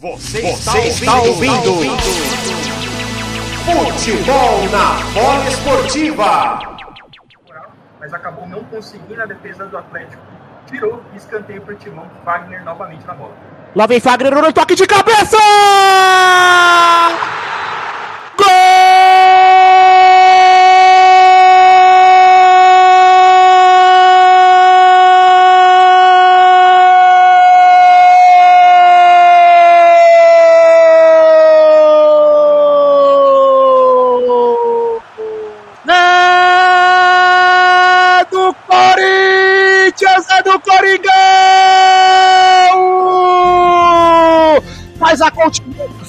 Você, Você está, ouvindo, ouvindo. Futebol na bola esportiva. Mas acabou não conseguindo a defesa do Atlético. Tirou e escanteio para o Timão. Wagner novamente na bola. Lá vem Fagner no toque de cabeça!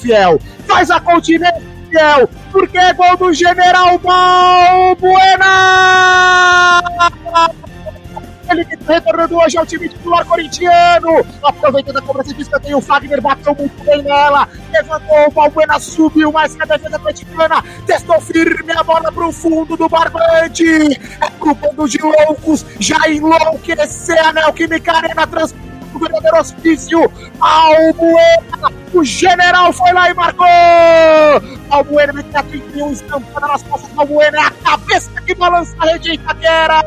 Fiel! Faz a continente, fiel! Porque é gol do General Balbuena! Ele que retornando hoje ao time titular corintiano. Aproveitando a cobrança de escanteio, o Fagner bateu muito bem nela. Levantou, o Balbuena subiu mais que a defesa atleticana. Testou firme a bola pro fundo do barbante. É pro bando de loucos já enlouquecer a Neoquímica Arena transformando o verdadeiro hospício. Albuena, o general foi lá e marcou. Albuena mete a 31 estampada nas costas do Albuena. É a cabeça que balança a rede Itaquera.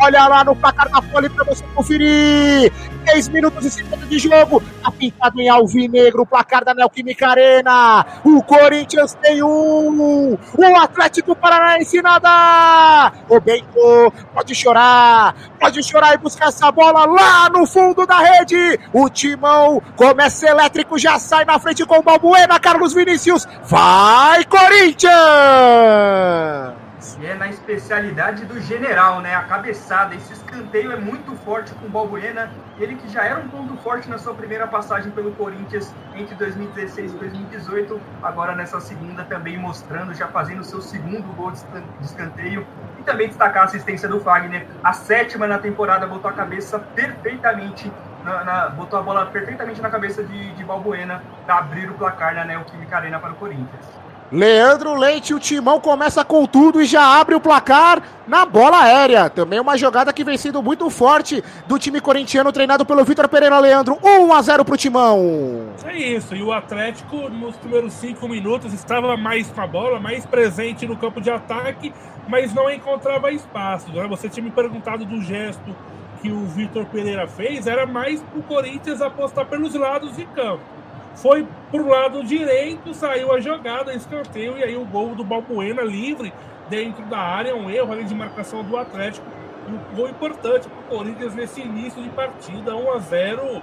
Olha lá no placar da Folha para você conferir. 3 minutos e 50 de jogo. Tá pintado em alvinegro o placar da Neoquímica Arena. O Corinthians tem um. O Atlético Paranaense nada. O Bento pode chorar. Pode chorar e buscar essa bola lá no fundo da rede. O Timão começa elétrico, já sai na frente com o Balbuena. Carlos Vinícius. Vai, Corinthians! E é na especialidade do general, né? A cabeçada. Esse escanteio é muito forte com o Balbuena. Ele que já era um ponto forte na sua primeira passagem pelo Corinthians entre 2016 e 2018. Agora nessa segunda também mostrando, já fazendo seu segundo gol de escanteio. E também destacar a assistência do Fagner. A sétima na temporada botou a cabeça perfeitamente na, na, botou a bola perfeitamente na cabeça de, de Balbuena para abrir o placar na Neoquímica Arena para o Corinthians. Leandro Leite, o Timão começa com tudo e já abre o placar na bola aérea. Também uma jogada que vem sendo muito forte do time corintiano, treinado pelo Vitor Pereira Leandro. 1 a 0 pro Timão. É isso, e o Atlético nos primeiros cinco minutos estava mais com a bola, mais presente no campo de ataque, mas não encontrava espaço. Né? Você tinha me perguntado do gesto que o Vitor Pereira fez, era mais pro Corinthians apostar pelos lados de campo foi pro lado direito, saiu a jogada, escanteio, e aí o gol do Balbuena livre dentro da área, um erro ali de marcação do Atlético. Um gol importante para o Corinthians nesse início de partida, 1 a 0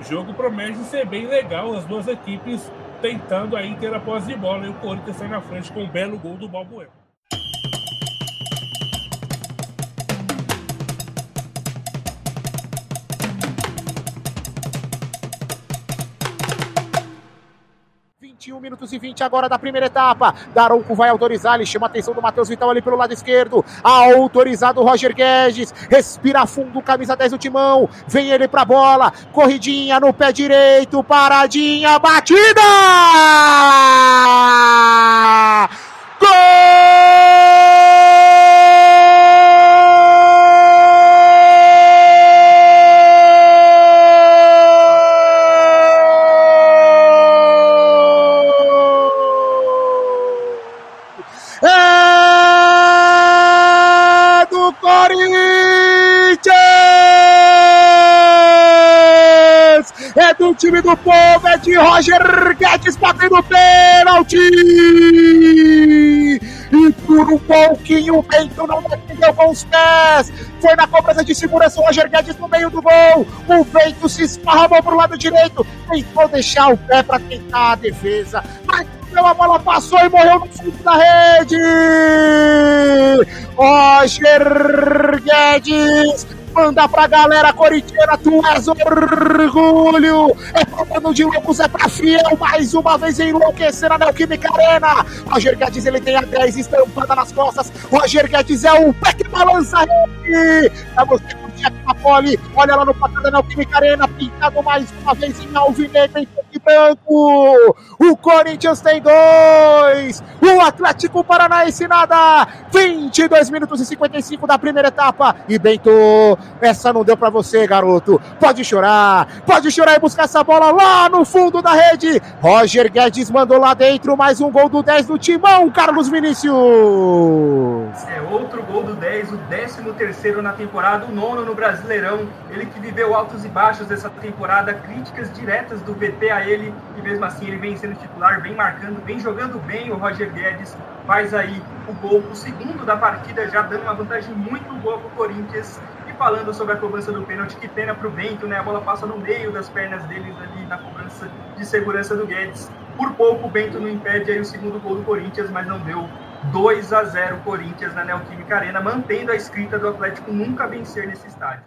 O jogo promete ser bem legal, as duas equipes tentando aí ter a posse de bola, e o Corinthians sai na frente com um belo gol do Balbuena. 21 minutos e 20 agora da primeira etapa. Daronco vai autorizar, ele chama a atenção do Matheus Vital ali pelo lado esquerdo. Autorizado o Roger Guedes. Respira fundo, camisa 10 do timão. Vem ele pra bola. Corridinha no pé direito. Paradinha, batida! Do time do povo é de Roger Guedes batendo pênalti! E por um pouquinho o Bento não defendeu com os pés. Foi na cobrança de segurança o Roger Guedes no meio do gol. O Bento se esparramou pro lado direito. Tentou deixar o pé para tentar a defesa. Mas a bola passou e morreu no fundo da rede. Roger Guedes Manda pra galera corintiana, tu és orgulho. É problema de loucos, é pra fiel. Mais uma vez enlouquecer na Neoquímica Arena. Roger Guedes, ele tem a 10 estampada nas costas. Roger Guedes é o pé que balança ele. Pra você Olha lá no placar da Neoquímica Arena, pintado mais uma vez em alvinegro em e branco. O Corinthians tem dois. O Atlético Paranaense nada. 22 minutos e 55 da primeira etapa. E Bento, essa não deu para você, garoto. Pode chorar, pode chorar e buscar essa bola lá no fundo da rede. Roger Guedes mandou lá dentro mais um gol do 10 do Timão, Carlos Vinícius. É outro gol do 10, o 13 terceiro na temporada, o nono no Brasileirão. Ele que viveu altos e baixos dessa temporada, críticas diretas do VT a ele, e mesmo assim ele vem sendo titular, vem marcando, vem jogando bem o Roger Guedes, faz aí o gol, o segundo da partida, já dando uma vantagem muito boa para o Corinthians. E falando sobre a cobrança do pênalti, que pena para o Bento, né? A bola passa no meio das pernas deles ali na cobrança de segurança do Guedes. Por pouco o Bento não impede aí o segundo gol do Corinthians, mas não deu 2 a 0 Corinthians na Neoquímica Arena, mantendo a escrita do Atlético nunca vencer nesse estádio.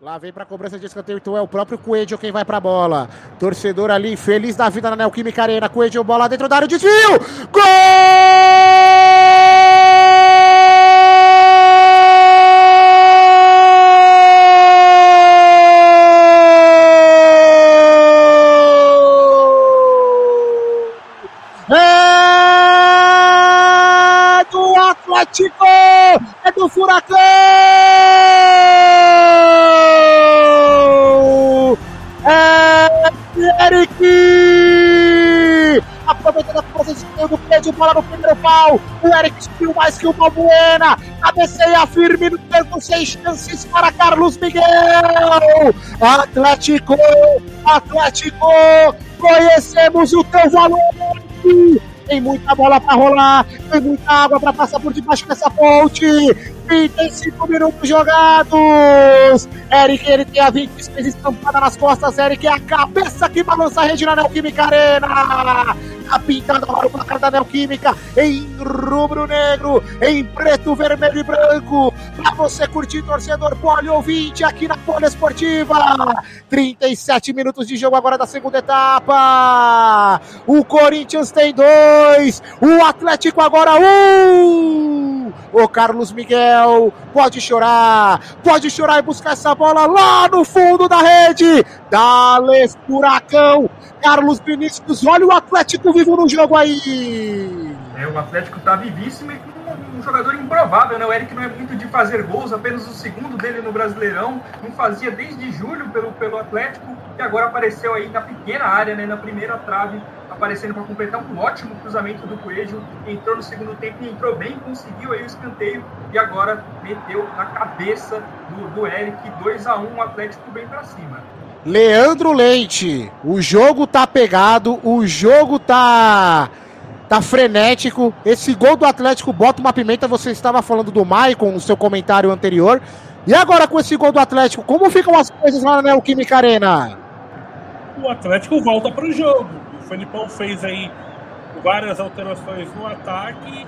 Lá vem para cobrança de escanteio, então é o próprio Coelho quem vai para a bola. Torcedor ali, feliz da vida na Neoquímica Arena. Coelho, bola dentro da área, desvio! Gol! Do pé de bola no primeiro pau. O Eric subiu mais que o Balbuena. Cabeceia firme no canto, sem chances para Carlos Miguel. Atlético! Atlético! Conhecemos o teu valor! Tem muita bola para rolar, tem muita água para passar por debaixo dessa ponte. 35 minutos jogados. Eric, ele tem a 26 estampada nas costas. Eric é a cabeça que balança a rede na Neoquímica Arena. A pintada para o placar da Neoquímica em rubro-negro, em preto, vermelho e branco. Para você curtir, torcedor poli ouvinte, aqui na Poliesportiva. 37 minutos de jogo agora da segunda etapa. O Corinthians tem dois. O Atlético agora um. O Carlos Miguel pode chorar, pode chorar e buscar essa bola lá no fundo da rede. Dales Furacão, Carlos Vinícius, olha o Atlético vivo no jogo aí. É, o Atlético tá vivíssimo e com jogador improvável, né? O Eric não é muito de fazer gols, apenas o segundo dele no Brasileirão, não fazia desde julho pelo, pelo Atlético e agora apareceu aí na pequena área, né? Na primeira trave, aparecendo para completar um ótimo cruzamento do Coelho, entrou no segundo tempo e entrou bem, conseguiu aí o escanteio e agora meteu na cabeça do, do Eric, 2 a 1 o Atlético bem para cima. Leandro Leite, o jogo tá pegado, o jogo tá tá frenético. Esse gol do Atlético bota uma pimenta. Você estava falando do Maicon no seu comentário anterior. E agora com esse gol do Atlético, como ficam as coisas lá na Neoquímica Arena? O Atlético volta para o jogo. O Felipão fez aí várias alterações no ataque.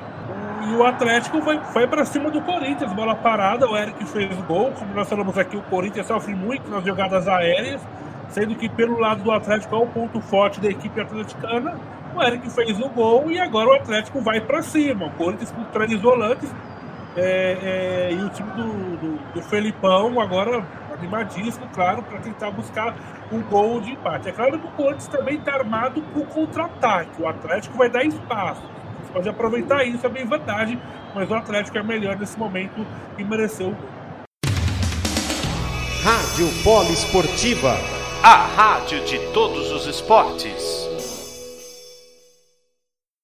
E o Atlético foi, foi para cima do Corinthians, bola parada. O Eric fez o gol. Como nós falamos aqui, o Corinthians sofre muito nas jogadas aéreas, sendo que pelo lado do Atlético é o ponto forte da equipe atleticana. O Eric fez o gol e agora o Atlético vai para cima. O Corinthians com três volantes é, é, e o time do, do, do Felipão agora animadíssimo, claro, para tentar buscar um gol de empate. É claro que o Corinthians também está armado para o contra-ataque. O Atlético vai dar espaço. Você pode aproveitar isso, é bem vantagem, mas o Atlético é melhor nesse momento e mereceu o gol. Rádio Poliesportiva, a rádio de todos os esportes.